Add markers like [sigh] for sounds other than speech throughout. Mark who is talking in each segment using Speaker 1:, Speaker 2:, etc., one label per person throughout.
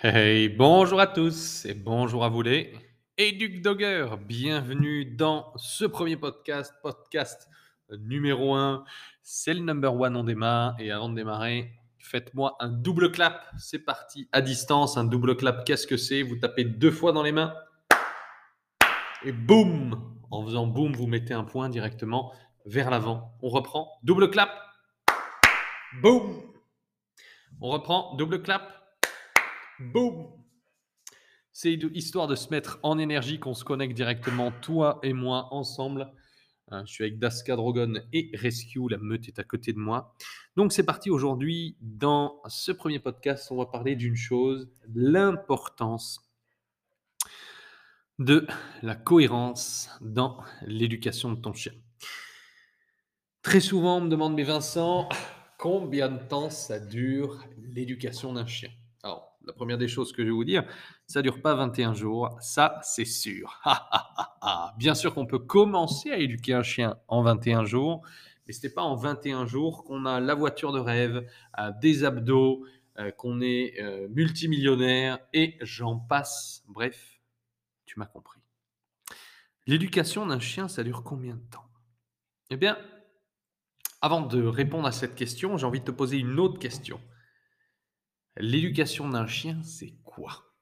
Speaker 1: Hey, bonjour à tous et bonjour à vous les Duc Dogger. Bienvenue dans ce premier podcast, podcast numéro 1. C'est le number one, on démarre. Et avant de démarrer, faites-moi un double clap. C'est parti à distance. Un double clap, qu'est-ce que c'est? Vous tapez deux fois dans les mains et boum En faisant boum, vous mettez un point directement vers l'avant. On reprend, double clap, boum On reprend, double clap, Boum C'est histoire de se mettre en énergie, qu'on se connecte directement, toi et moi, ensemble. Euh, je suis avec Daska Drogon et Rescue, la meute est à côté de moi. Donc c'est parti aujourd'hui. Dans ce premier podcast, on va parler d'une chose, l'importance de la cohérence dans l'éducation de ton chien. Très souvent, on me demande, mais Vincent, combien de temps ça dure l'éducation d'un chien? La première des choses que je vais vous dire, ça dure pas 21 jours, ça c'est sûr. Bien sûr qu'on peut commencer à éduquer un chien en 21 jours, mais ce n'est pas en 21 jours qu'on a la voiture de rêve, euh, des abdos, euh, qu'on est euh, multimillionnaire et j'en passe. Bref, tu m'as compris. L'éducation d'un chien, ça dure combien de temps? Eh bien, avant de répondre à cette question, j'ai envie de te poser une autre question. L'éducation d'un chien, c'est quoi?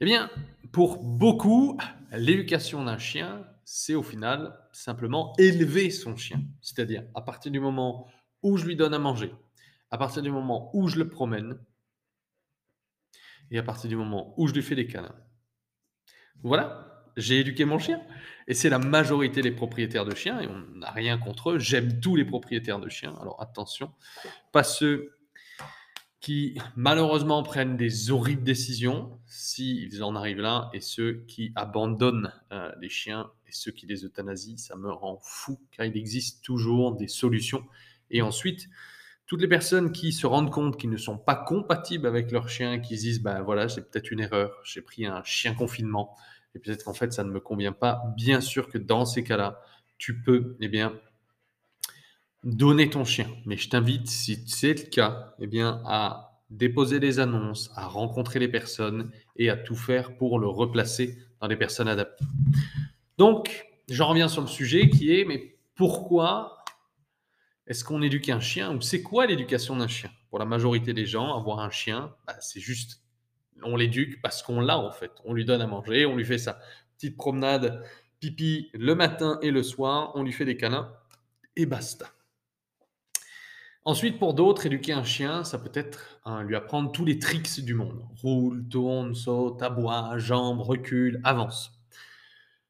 Speaker 1: Eh bien, pour beaucoup, l'éducation d'un chien, c'est au final simplement élever son chien. C'est-à-dire, à partir du moment où je lui donne à manger, à partir du moment où je le promène, et à partir du moment où je lui fais des câlins. Voilà, j'ai éduqué mon chien. Et c'est la majorité des propriétaires de chiens, et on n'a rien contre eux. J'aime tous les propriétaires de chiens. Alors attention, pas ceux qui malheureusement prennent des horribles décisions s'ils en arrivent là, et ceux qui abandonnent euh, les chiens et ceux qui les euthanasient, ça me rend fou, car il existe toujours des solutions. Et ensuite, toutes les personnes qui se rendent compte qu'ils ne sont pas compatibles avec leur chien, qui se disent, ben voilà, c'est peut-être une erreur, j'ai pris un chien confinement, et peut-être qu'en fait ça ne me convient pas, bien sûr que dans ces cas-là, tu peux, eh bien, donner ton chien. Mais je t'invite, si c'est le cas, eh bien, à déposer des annonces, à rencontrer les personnes et à tout faire pour le replacer dans des personnes adaptées. Donc, j'en reviens sur le sujet qui est, mais pourquoi est-ce qu'on éduque un chien ou c'est quoi l'éducation d'un chien? Pour la majorité des gens, avoir un chien, bah, c'est juste, on l'éduque parce qu'on l'a en fait. On lui donne à manger, on lui fait sa petite promenade pipi le matin et le soir, on lui fait des câlins et basta. Ensuite, pour d'autres, éduquer un chien, ça peut être hein, lui apprendre tous les tricks du monde. Roule, tourne, saute, aboie, jambe, recule, avance.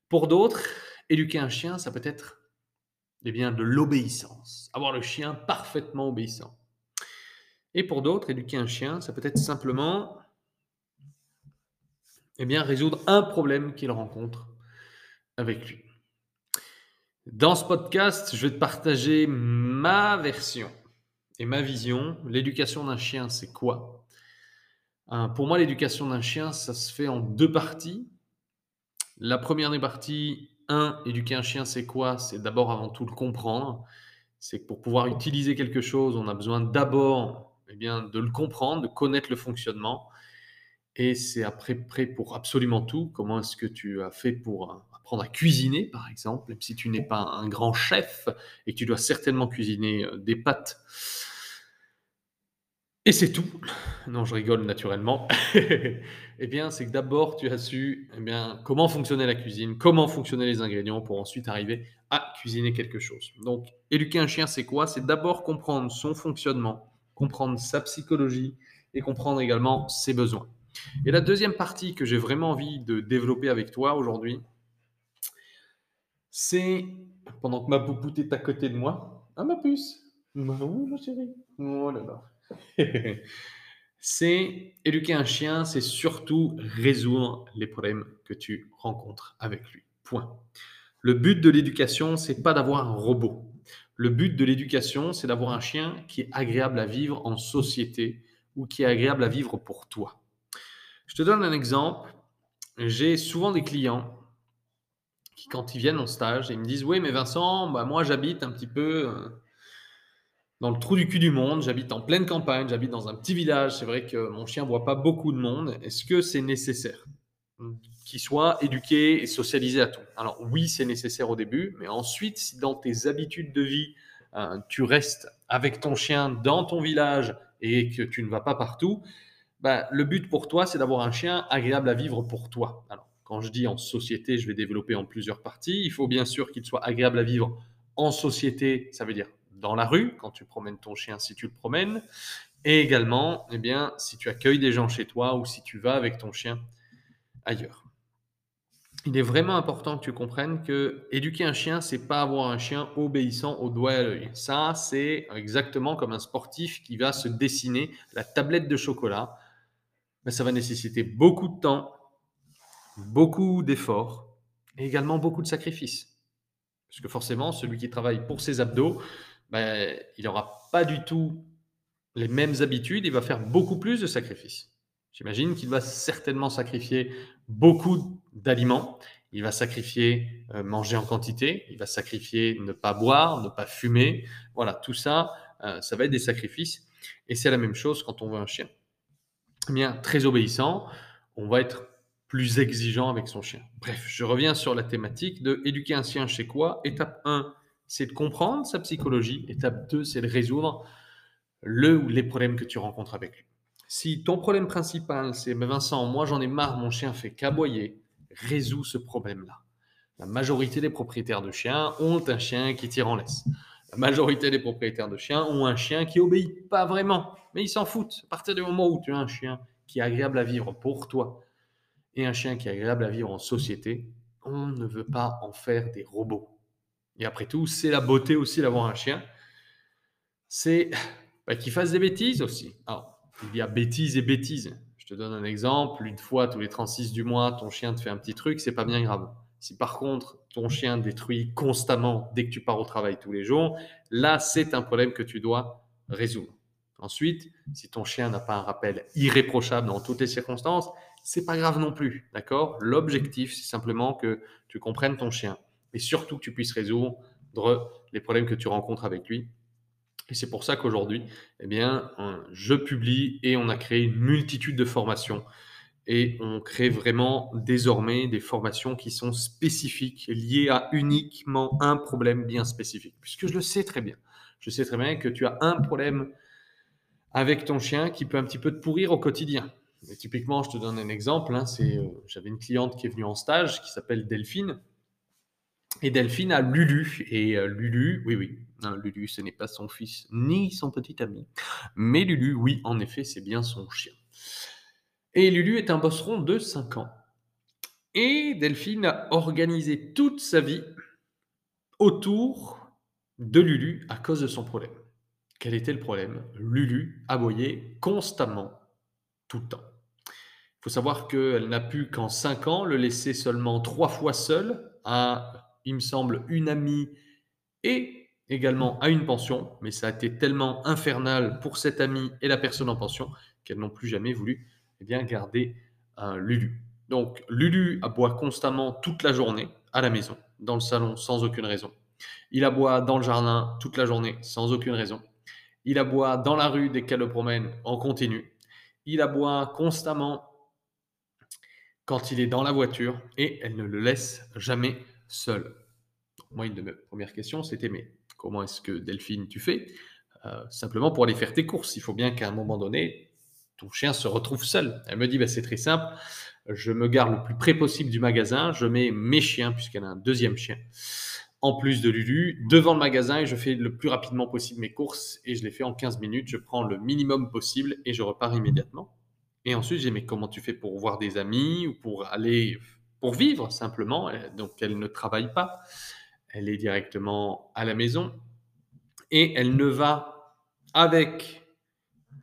Speaker 1: Pour d'autres, éduquer un chien, ça peut être eh bien, de l'obéissance. Avoir le chien parfaitement obéissant. Et pour d'autres, éduquer un chien, ça peut être simplement eh résoudre un problème qu'il rencontre avec lui. Dans ce podcast, je vais te partager ma version et ma vision, l'éducation d'un chien, c'est quoi? Hein, Pour moi, l'éducation d'un chien, ça se fait en deux parties. La première des parties, un, éduquer un chien, c'est quoi? C'est d'abord avant tout le comprendre. C'est que pour pouvoir utiliser quelque chose, on a besoin d'abord eh bien, de le comprendre, de connaître le fonctionnement. Et c'est après prêt pour absolument tout. Comment est-ce que tu as fait pour euh, apprendre à cuisiner, par exemple, même si tu n'es pas un grand chef et que tu dois certainement cuisiner euh, des pâtes et c'est tout. Non, je rigole naturellement. [laughs] eh bien, c'est que d'abord, tu as su eh bien, comment fonctionnait la cuisine, comment fonctionnaient les ingrédients pour ensuite arriver à cuisiner quelque chose. Donc, éduquer un chien, c'est quoi? C'est d'abord comprendre son fonctionnement, comprendre sa psychologie et comprendre également ses besoins. Et la deuxième partie que j'ai vraiment envie de développer avec toi aujourd'hui, c'est pendant que ma poupoute est à côté de moi. Ah, ma puce Oh, ma chérie Oh là là [laughs] c'est éduquer un chien, c'est surtout résoudre les problèmes que tu rencontres avec lui. Point. Le but de l'éducation, c'est pas d'avoir un robot. Le but de l'éducation, c'est d'avoir un chien qui est agréable à vivre en société ou qui est agréable à vivre pour toi. Je te donne un exemple. J'ai souvent des clients qui, quand ils viennent en stage, ils me disent Oui, mais Vincent, bah, moi j'habite un petit peu euh, dans le trou du cul du monde, j'habite en pleine campagne, j'habite dans un petit village, c'est vrai que mon chien voit pas beaucoup de monde. Est-ce que c'est nécessaire qu'il soit éduqué et socialisé à tout? Alors oui, c'est nécessaire au début, mais ensuite, si dans tes habitudes de vie, euh, tu restes avec ton chien dans ton village et que tu ne vas pas partout, bah, le but pour toi, c'est d'avoir un chien agréable à vivre pour toi. Alors, quand je dis en société, je vais développer en plusieurs parties. Il faut bien sûr qu'il soit agréable à vivre en société, ça veut dire dans la rue, quand tu promènes ton chien, si tu le promènes, et également, eh bien, si tu accueilles des gens chez toi ou si tu vas avec ton chien ailleurs. Il est vraiment important que tu comprennes que éduquer un chien, c'est pas avoir un chien obéissant au doigt et à l'œil. Ça, c'est exactement comme un sportif qui va se dessiner la tablette de chocolat. Mais ça va nécessiter beaucoup de temps, beaucoup d'efforts et également beaucoup de sacrifices. Parce que forcément, celui qui travaille pour ses abdos, ben, il n'aura pas du tout les mêmes habitudes, il va faire beaucoup plus de sacrifices. J'imagine qu'il va certainement sacrifier beaucoup d'aliments, il va sacrifier euh, manger en quantité, il va sacrifier ne pas boire, ne pas fumer. Voilà, tout ça, euh, ça va être des sacrifices. Et c'est la même chose quand on veut un chien. Eh bien, très obéissant, on va être plus exigeant avec son chien. Bref, je reviens sur la thématique de éduquer un chien chez quoi? Étape 1, c'est de comprendre sa psychologie. Étape 2, c'est de résoudre le ou les problèmes que tu rencontres avec lui. Si ton problème principal, c'est mais Vincent, moi j'en ai marre, mon chien fait qu'aboyer, résous ce problème-là. La majorité des propriétaires de chiens ont un chien qui tire en laisse. La majorité des propriétaires de chiens ont un chien qui obéit pas vraiment, mais ils s'en foutent. À partir du moment où tu as un chien qui est agréable à vivre pour toi et un chien qui est agréable à vivre en société, on ne veut pas en faire des robots. Et après tout, c'est la beauté aussi d'avoir un chien. C'est qu'il fasse des bêtises aussi. Alors, il y a bêtises et bêtises. Je te donne un exemple. Une fois tous les 36 du mois, ton chien te fait un petit truc, c'est pas bien grave. Si par contre, ton chien détruit constamment dès que tu pars au travail tous les jours, là, c'est un problème que tu dois résoudre. Ensuite, si ton chien n'a pas un rappel irréprochable dans toutes les circonstances, c'est pas grave non plus, d'accord? L'objectif, c'est simplement que tu comprennes ton chien et surtout que tu puisses résoudre les problèmes que tu rencontres avec lui. Et c'est pour ça qu'aujourd'hui, eh bien, je publie et on a créé une multitude de formations. Et on crée vraiment désormais des formations qui sont spécifiques, liées à uniquement un problème bien spécifique. Puisque je le sais très bien. Je sais très bien que tu as un problème avec ton chien qui peut un petit peu te pourrir au quotidien. typiquement, je te donne un exemple. Hein, c'est, euh, j'avais une cliente qui est venue en stage qui s'appelle Delphine et Delphine a Lulu. Et euh, Lulu, oui, oui, Lulu, ce n'est pas son fils ni son petit ami. Mais Lulu, oui, en effet, c'est bien son chien. Et Lulu est un bosseron de 5 ans. Et Delphine a organisé toute sa vie autour de Lulu à cause de son problème. Quel était le problème? Lulu aboyait constamment, tout le temps. Il faut savoir qu'elle n'a pu qu'en 5 ans le laisser seulement trois fois seul à il me semble, une amie et également à une pension, mais ça a été tellement infernal pour cette amie et la personne en pension qu'elles n'ont plus jamais voulu eh bien, garder un Lulu. Donc Lulu aboie constamment toute la journée à la maison, dans le salon, sans aucune raison. Il aboie dans le jardin toute la journée, sans aucune raison. Il aboie dans la rue dès qu'elle le promène en continu. Il aboie constamment quand il est dans la voiture et elle ne le laisse jamais seul. Moi, une de mes premières questions, c'était mais comment est-ce que Delphine tu fais euh, Simplement pour aller faire tes courses? Il faut bien qu'à un moment donné, ton chien se retrouve seul. Elle me dit bah, c'est très simple. Je me gare le plus près possible du magasin. Je mets mes chiens, puisqu'elle a un deuxième chien, en plus de Lulu, devant le magasin et je fais le plus rapidement possible mes courses et je les fais en 15 minutes. Je prends le minimum possible et je repars immédiatement. Et ensuite, j'ai mais comment tu fais pour voir des amis ou pour aller pour vivre simplement. Donc elle ne travaille pas, elle est directement à la maison et elle ne va avec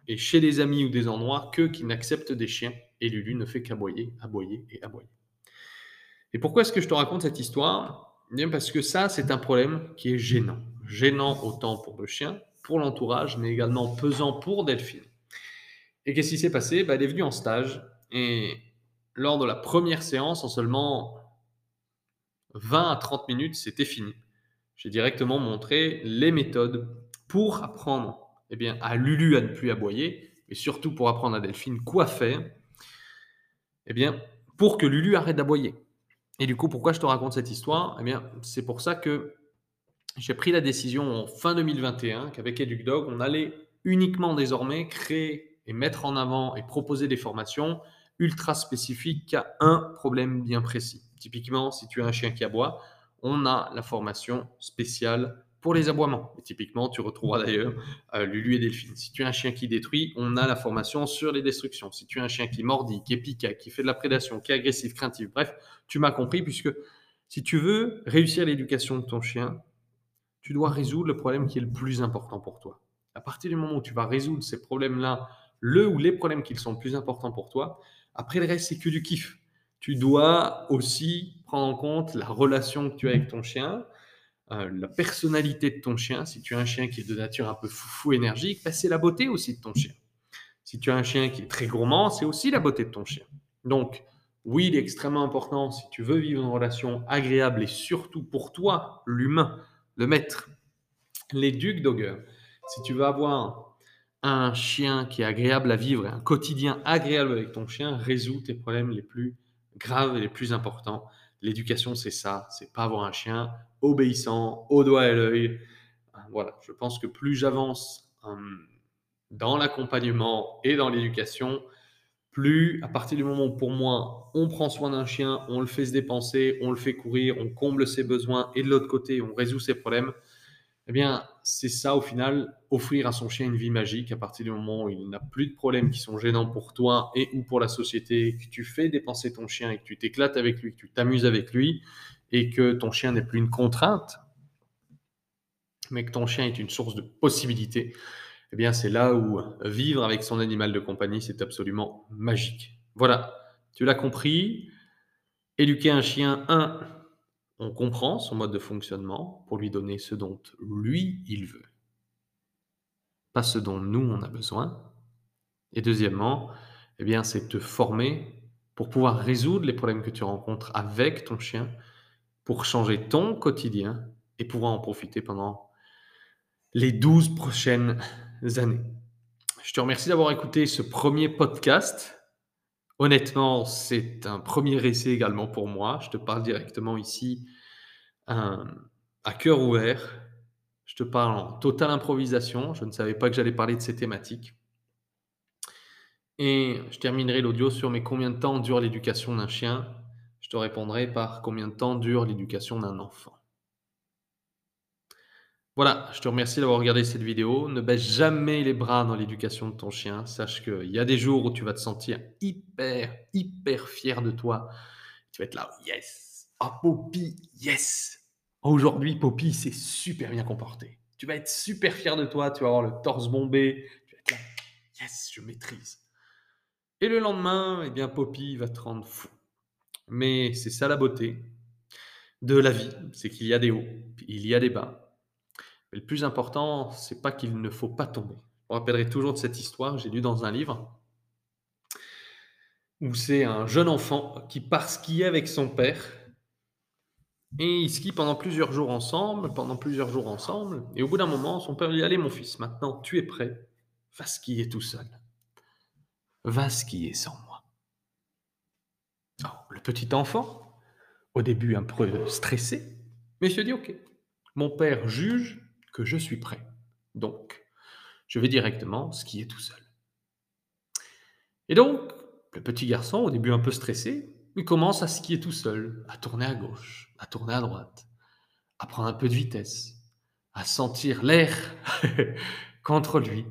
Speaker 1: et chez des amis ou des endroits que qui n'acceptent des chiens. Et Lulu ne fait qu'aboyer, aboyer et aboyer. Et pourquoi est-ce que je te raconte cette histoire? Bien parce que ça, c'est un problème qui est gênant. Gênant autant pour le chien, pour l'entourage, mais également pesant pour Delphine. Et qu'est-ce qui s'est passé? Bah, Elle est venue en stage et lors de la première séance, en seulement 20 à 30 minutes, c'était fini. J'ai directement montré les méthodes pour apprendre eh bien, à Lulu à ne plus aboyer, et surtout pour apprendre à Delphine quoi faire, eh bien, pour que Lulu arrête d'aboyer. Et du coup, pourquoi je te raconte cette histoire? Eh bien, c'est pour ça que j'ai pris la décision en fin 2021 qu'avec EducDog, on allait uniquement désormais créer et mettre en avant et proposer des formations ultra spécifiques à un problème bien précis. Typiquement, si tu as un chien qui aboie, on a la formation spéciale pour les aboiements. Et typiquement, tu retrouveras d'ailleurs euh, Lulu et Delphine. Si tu as un chien qui détruit, on a la formation sur les destructions. Si tu as un chien qui mordit, qui est piqué, qui fait de la prédation, qui est agressif, craintif, bref, tu m'as compris, puisque si tu veux réussir l'éducation de ton chien, tu dois résoudre le problème qui est le plus important pour toi. À partir du moment où tu vas résoudre ces problèmes-là, le ou les problèmes qui sont le plus importants pour toi, après le reste, c'est que du kiff. Tu dois aussi prendre en compte la relation que tu as avec ton chien, euh, la personnalité de ton chien. Si tu as un chien qui est de nature un peu foufou énergique, bah, c'est la beauté aussi de ton chien. Si tu as un chien qui est très gourmand, c'est aussi la beauté de ton chien. Donc, oui, il est extrêmement important, si tu veux vivre une relation agréable et surtout pour toi, l'humain, le maître, les ducs dogger, si tu veux avoir un chien qui est agréable à vivre et un quotidien agréable avec ton chien, résout tes problèmes les plus graves et les plus importants. L'éducation, c'est ça, c'est pas avoir un chien obéissant, au doigt et l'œil. Voilà, je pense que plus j'avance hum, dans l'accompagnement et dans l'éducation, plus à partir du moment où pour moi on prend soin d'un chien, on le fait se dépenser, on le fait courir, on comble ses besoins et de l'autre côté on résout ses problèmes, eh bien c'est ça au final, offrir à son chien une vie magique à partir du moment où il n'a plus de problèmes qui sont gênants pour toi et ou pour la société, que tu fais dépenser ton chien et que tu t'éclates avec lui, que tu t'amuses avec lui, et que ton chien n'est plus une contrainte, mais que ton chien est une source de possibilités, eh bien c'est là où vivre avec son animal de compagnie, c'est absolument magique. Voilà, tu l'as compris. Éduquer un chien, un, on comprend son mode de fonctionnement pour lui donner ce dont lui, il veut, pas ce dont nous, on a besoin. Et deuxièmement, eh bien, c'est te former pour pouvoir résoudre les problèmes que tu rencontres avec ton chien pour changer ton quotidien et pouvoir en profiter pendant les 12 prochaines années. Je te remercie d'avoir écouté ce premier podcast. Honnêtement, c'est un premier essai également pour moi. Je te parle directement ici à cœur ouvert. Je te parle en totale improvisation. Je ne savais pas que j'allais parler de ces thématiques. Et je terminerai l'audio sur mes combien de temps dure l'éducation d'un chien? Je te répondrai par combien de temps dure l'éducation d'un enfant. Voilà, je te remercie d'avoir regardé cette vidéo. Ne baisse jamais les bras dans l'éducation de ton chien. Sache qu'il y a des jours où tu vas te sentir hyper, hyper fier de toi. Tu vas être là, yes, oh Poppy, yes. Aujourd'hui, Poppy s'est super bien comporté. Tu vas être super fier de toi, tu vas avoir le torse bombé. Tu vas être là, yes, je maîtrise. Et le lendemain, eh bien, Poppy va te rendre fou. Mais c'est ça la beauté de la vie, c'est qu'il y a des hauts, il y a des bas. Mais le plus important, c'est pas qu'il ne faut pas tomber. Me rappellerai toujours de cette histoire, j'ai lu dans un livre, où c'est un jeune enfant qui part skier avec son père, et ils skient pendant plusieurs jours ensemble, pendant plusieurs jours ensemble, et au bout d'un moment, son père lui dit, allez mon fils, maintenant tu es prêt, va skier tout seul. Va skier sans moi. Oh, le petit enfant, au début un peu stressé, mais se dit Ok, mon père juge que je suis prêt. Donc, je vais directement skier tout seul. Et donc, le petit garçon, au début un peu stressé, il commence à skier tout seul, à tourner à gauche, à tourner à droite, à prendre un peu de vitesse, à sentir l'air [laughs] contre lui,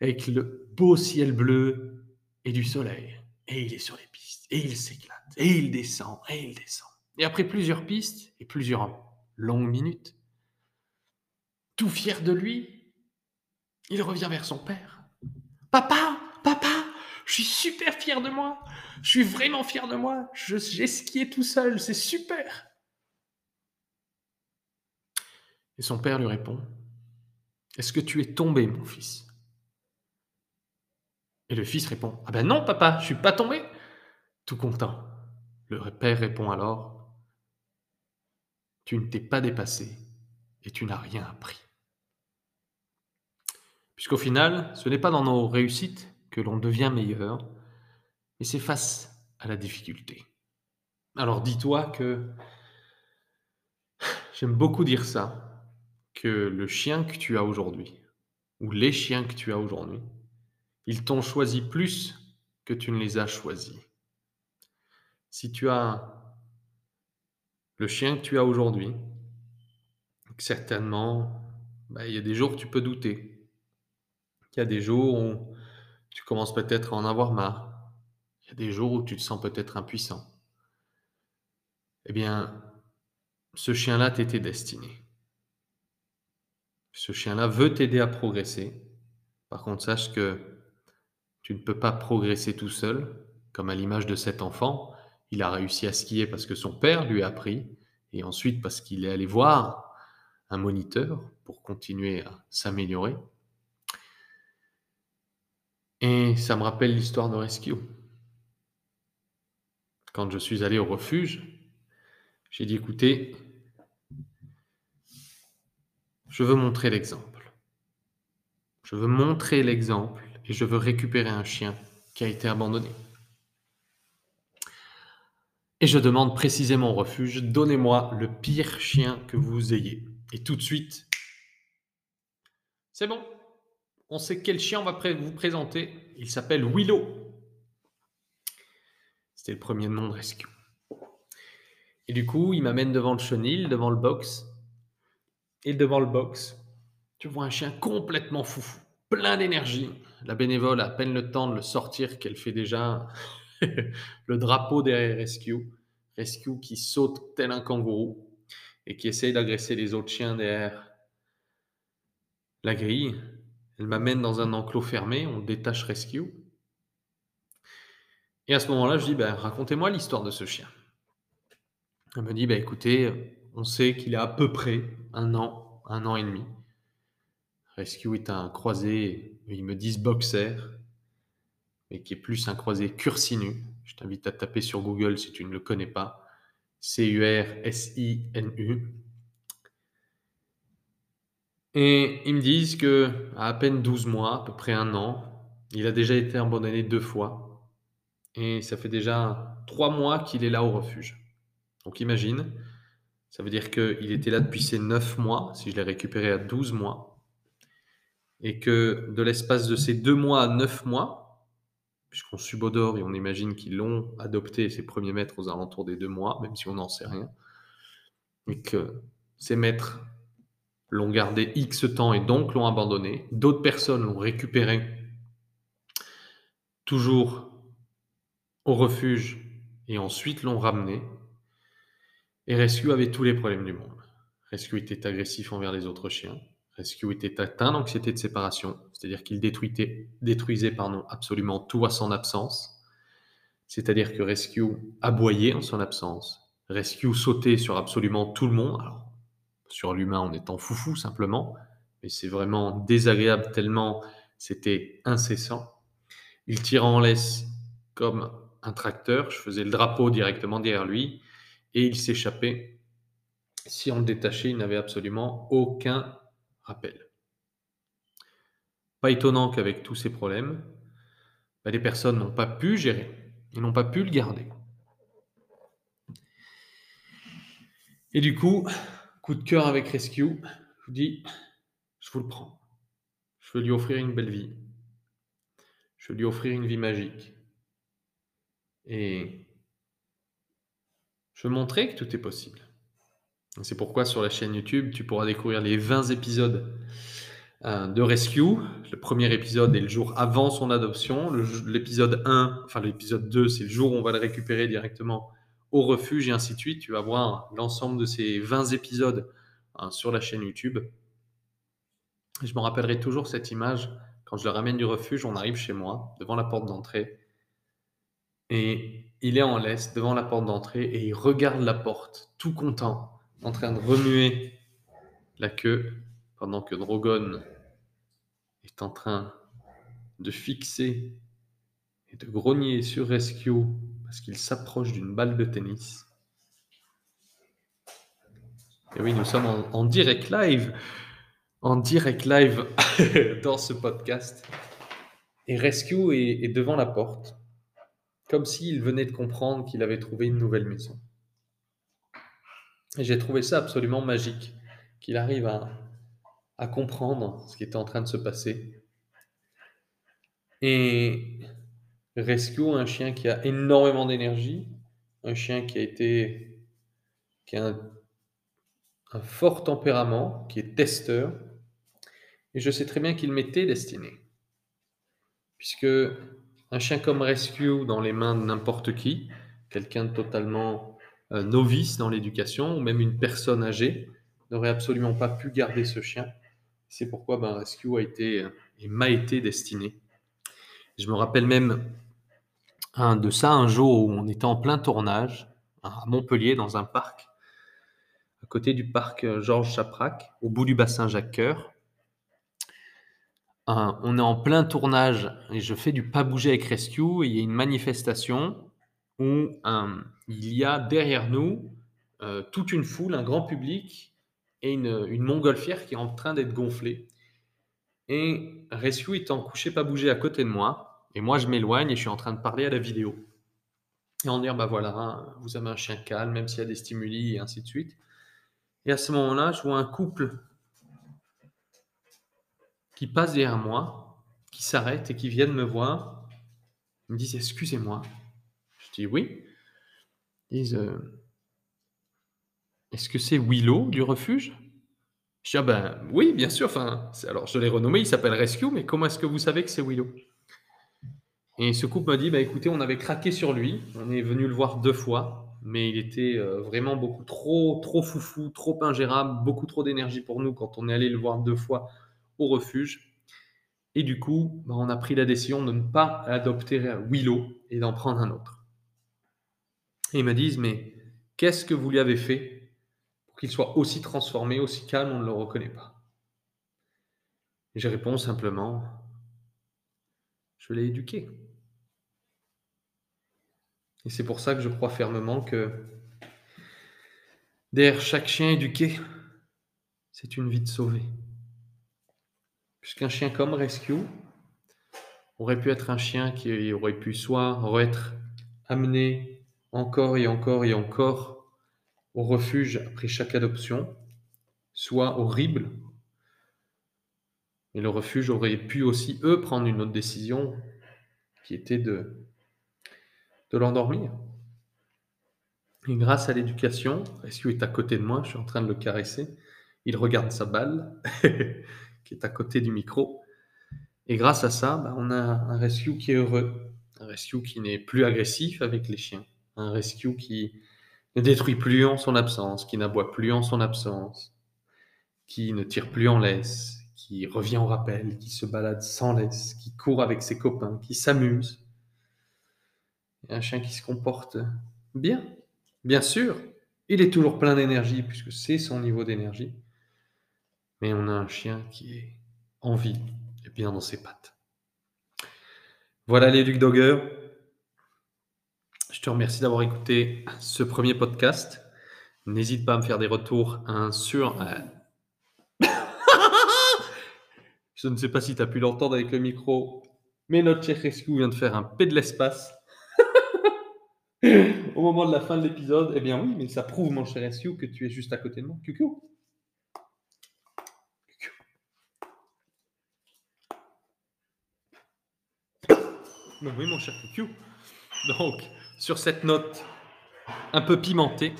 Speaker 1: avec le beau ciel bleu et du soleil. Et il est sur les pistes, et il s'éclate et il descend, et il descend. Et après plusieurs pistes et plusieurs longues minutes, tout fier de lui, il revient vers son père. Papa, papa, je suis super fier de moi. Je suis vraiment fier de moi. J'ai skié tout seul, c'est super. Et son père lui répond, Est-ce que tu es tombé, mon fils? Et le fils répond, Ah ben non, papa, je suis pas tombé. Tout content. Le père répond alors, Tu ne t'es pas dépassé et tu n'as rien appris. Puisqu'au final, ce n'est pas dans nos réussites que l'on devient meilleur, mais c'est face à la difficulté. Alors dis-toi que [sighs] j'aime beaucoup dire ça, que le chien que tu as aujourd'hui, ou les chiens que tu as aujourd'hui, ils t'ont choisi plus que tu ne les as choisis. Si tu as le chien que tu as aujourd'hui, certainement, bah, il y a des jours où tu peux douter. Il y a des jours où tu commences peut-être à en avoir marre. Il y a des jours où tu te sens peut-être impuissant. Eh bien, ce chien-là t'était destiné. Ce chien-là veut t'aider à progresser. Par contre, sache que tu ne peux pas progresser tout seul, comme à l'image de cet enfant. Il a réussi à skier parce que son père lui a appris, et ensuite parce qu'il est allé voir un moniteur pour continuer à s'améliorer. Et ça me rappelle l'histoire de Rescue. Quand je suis allé au refuge, j'ai dit, écoutez, je veux montrer l'exemple. Je veux montrer l'exemple et je veux récupérer un chien qui a été abandonné. Et je demande précisément au refuge, donnez-moi le pire chien que vous ayez. Et tout de suite, c'est bon, on sait quel chien on va vous présenter. Il s'appelle Willow. C'était le premier nom de rescue. Et du coup, il m'amène devant le chenil, devant le box. Et devant le box, tu vois un chien complètement foufou, plein d'énergie. La bénévole a à peine le temps de le sortir qu'elle fait déjà [laughs] le drapeau derrière Rescue. Rescue qui saute tel un kangourou et qui essaye d'agresser les autres chiens derrière la grille. Elle m'amène dans un enclos fermé, on détache Rescue. Et à ce moment-là, je dis, ben, racontez-moi l'histoire de ce chien. Elle me dit, bah, écoutez, on sait qu'il a à peu près un an, un an et demi. Rescue est un croisé, ils me disent boxer, mais qui est plus un croisé cursinu. Je t'invite à taper sur Google si tu ne le connais pas. C-U-R-S-I-N-U. Et ils me disent que à, peine 12 mois, à peu près un an, il a déjà été abandonné deux fois. Et ça fait déjà trois mois qu'il est là au refuge. Donc imagine, ça veut dire qu'il était là depuis ces 9 mois, si je l'ai récupéré à 12 mois, et que de l'espace de ces 2 mois à 9 mois, puisqu'on subodore et on imagine qu'ils l'ont adopté ces premiers maîtres aux alentours des 2 mois, même si on n'en sait rien, et que ces maîtres l'ont gardé X temps et donc l'ont abandonné, d'autres personnes l'ont récupéré toujours au refuge et ensuite l'ont ramené et Rescue avait tous les problèmes du monde. Rescue était agressif envers les autres chiens. Rescue était atteint d'anxiété de séparation, c'est-à-dire qu'il détruisait, absolument tout à son absence. C'est-à-dire que Rescue aboyait en son absence. Rescue sautait sur absolument tout le monde. Alors, sur l'humain en étant foufou simplement, mais c'est vraiment désagréable tellement c'était incessant. Il tirait en laisse comme un tracteur. Je faisais le drapeau directement derrière lui et il s'échappait. Si on le détachait, il n'avait absolument aucun rappel. Pas étonnant qu'avec tous ces problèmes, bah, les personnes n'ont pas pu gérer, ils n'ont pas pu le garder. Et du coup, coup de cœur avec Rescue, je vous dis, je vous le prends. Je veux lui offrir une belle vie. Je veux lui offrir une vie magique. Et je veux montrer que tout est possible. C'est pourquoi sur la chaîne YouTube, tu pourras découvrir les 20 épisodes euh, de Rescue. Le premier épisode est le jour avant son adoption. L'épisode 1, enfin l'épisode 2, c'est le jour où on va le récupérer directement au refuge et ainsi de suite. Tu vas voir l'ensemble de ces 20 épisodes hein, sur la chaîne YouTube. je me rappellerai toujours cette image. Quand je le ramène du refuge, on arrive chez moi, devant la porte d'entrée. Et il est en laisse devant la porte d'entrée et il regarde la porte, tout content, en train de remuer la queue, pendant que Drogon est en train de fixer et de grogner sur Rescue parce qu'il s'approche d'une balle de tennis. Et oui, nous sommes en, direct live en direct live [laughs] dans ce podcast. Et Rescue est, est devant la porte, comme s'il venait de comprendre qu'il avait trouvé une nouvelle maison. J'ai trouvé ça absolument magique, qu'il arrive à, comprendre ce qui était en train de se passer. Et Rescue, un chien qui a énormément d'énergie, un chien qui a été, qui a un, fort tempérament, qui est testeur, et je sais très bien qu'il m'était destiné. Puisque un chien comme Rescue dans les mains de n'importe qui, quelqu'un de totalement novice dans l'éducation, ou même une personne âgée, n'aurait absolument pas pu garder ce chien. C'est pourquoi ben, Rescue a été et m'a été destiné. Je me rappelle même un, de ça un jour où on était en plein tournage à Montpellier dans un parc, à côté du parc euh, Georges Chaprac, au bout du bassin Jacques Coeur. Euh, on est en plein tournage et je fais du pas bouger avec Rescue et il y a une manifestation où il y a derrière nous euh, toute une foule, un grand public et une, une montgolfière qui est en train d'être gonflée. Et Rescue étant couché pas bouger à côté de moi, et moi je m'éloigne et je suis en train de parler à la vidéo. Et en dire, bah voilà, hein, vous avez un chien calme, même s'il y a des stimuli et ainsi de suite. Et à ce moment-là, je vois un couple qui passe derrière moi, qui s'arrête et qui viennent me voir. Ils me disent Excusez-moi. Je dis Oui. Ils disent euh, Est-ce que c'est Willow du refuge? Je dis Ah ben oui, bien sûr. Enfin, alors je l'ai renommé, il s'appelle Rescue, mais comment est-ce que vous savez que c'est Willow? Et ce couple m'a dit bah, Écoutez, on avait craqué sur lui, on est venu le voir deux fois. Mais il était euh, vraiment beaucoup trop, trop foufou, trop ingérable, beaucoup trop d'énergie pour nous quand on est allé le voir deux fois au refuge. Et du coup, bah, on a pris la décision de ne pas adopter Willow et d'en prendre un autre. Et ils me disent, mais qu'est-ce que vous lui avez fait pour qu'il soit aussi transformé, aussi calme, on ne le reconnaît pas? Et je réponds simplement, je l'ai éduqué. Et c'est pour ça que je crois fermement que derrière chaque chien éduqué, c'est une vie de sauvée. Puisqu'un chien comme Rescue aurait pu être un chien qui aurait pu soit être amené encore et encore et encore au refuge après chaque adoption, soit horrible. Et le refuge aurait pu aussi, eux, prendre une autre décision qui était de, l'endormir. Et grâce à l'éducation, Rescue est à côté de moi, je suis en train de le caresser, il regarde sa balle. [laughs] qui est à côté du micro. Et grâce à ça, bah, on a un rescue qui est heureux, un rescue qui n'est plus agressif avec les chiens, un rescue qui ne détruit plus en son absence, qui n'aboie plus en son absence, qui ne tire plus en laisse, qui revient au rappel, qui se balade sans laisse, qui court avec ses copains, qui s'amuse. un chien qui se comporte bien, bien sûr. Il est toujours plein d'énergie puisque c'est son niveau d'énergie mais on a un chien qui est en vie et bien dans ses pattes. Voilà les Luc Dogger. Je te remercie d'avoir écouté ce premier podcast. N'hésite pas à me faire des retours hein, sur. Euh, [coughs] Je ne sais pas si tu as pu l'entendre avec le micro, mais notre cher Rescue vient de faire un P de l'espace. [coughs] Au moment de la fin de l'épisode, eh bien oui, mais ça prouve, mon cher Rescue, que tu es juste à côté de moi. Coucou. [coughs] oui, mon cher QQ. Donc, sur cette note un peu pimentée,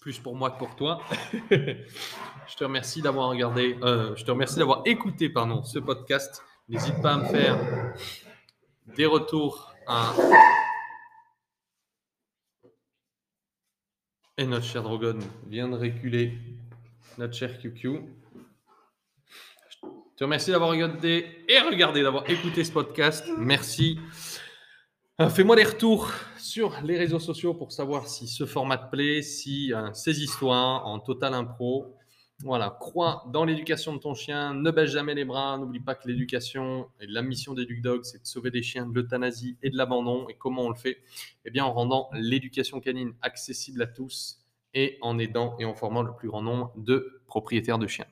Speaker 1: plus pour moi que pour toi, [laughs] je te remercie d'avoir regardé, euh, je te remercie d'avoir écouté, pardon, ce podcast. N'hésite pas à me faire des retours Et notre cher Drogon vient de reculer notre cher QQ. Je te remercie d'avoir regardé et regardé, d'avoir écouté ce podcast. Merci. Euh, fais-moi des retours sur les réseaux sociaux pour savoir si ce format te plaît, si euh, ces histoires en total impro. Voilà, crois dans l'éducation de ton chien, ne baisse jamais les bras, n'oublie pas que l'éducation et la mission des Dog, c'est de sauver des chiens de l'euthanasie et de l'abandon. Et comment on le fait? Eh bien, en rendant l'éducation canine accessible à tous et en aidant et en formant le plus grand nombre de propriétaires de chiens.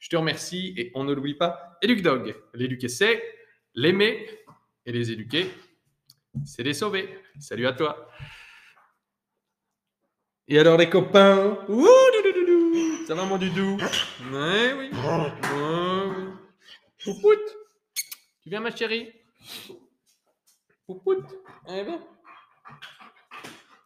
Speaker 1: Je te remercie et on ne l'oublie pas, Dog. L'éduquer, c'est l'aimer et les éduquer, c'est les sauver. Salut à toi. Et alors les copains? Ouh, Ça va mon doudou? Ouais, oui. Poupoute. Tu viens ma chérie? Poupoute. Eh bien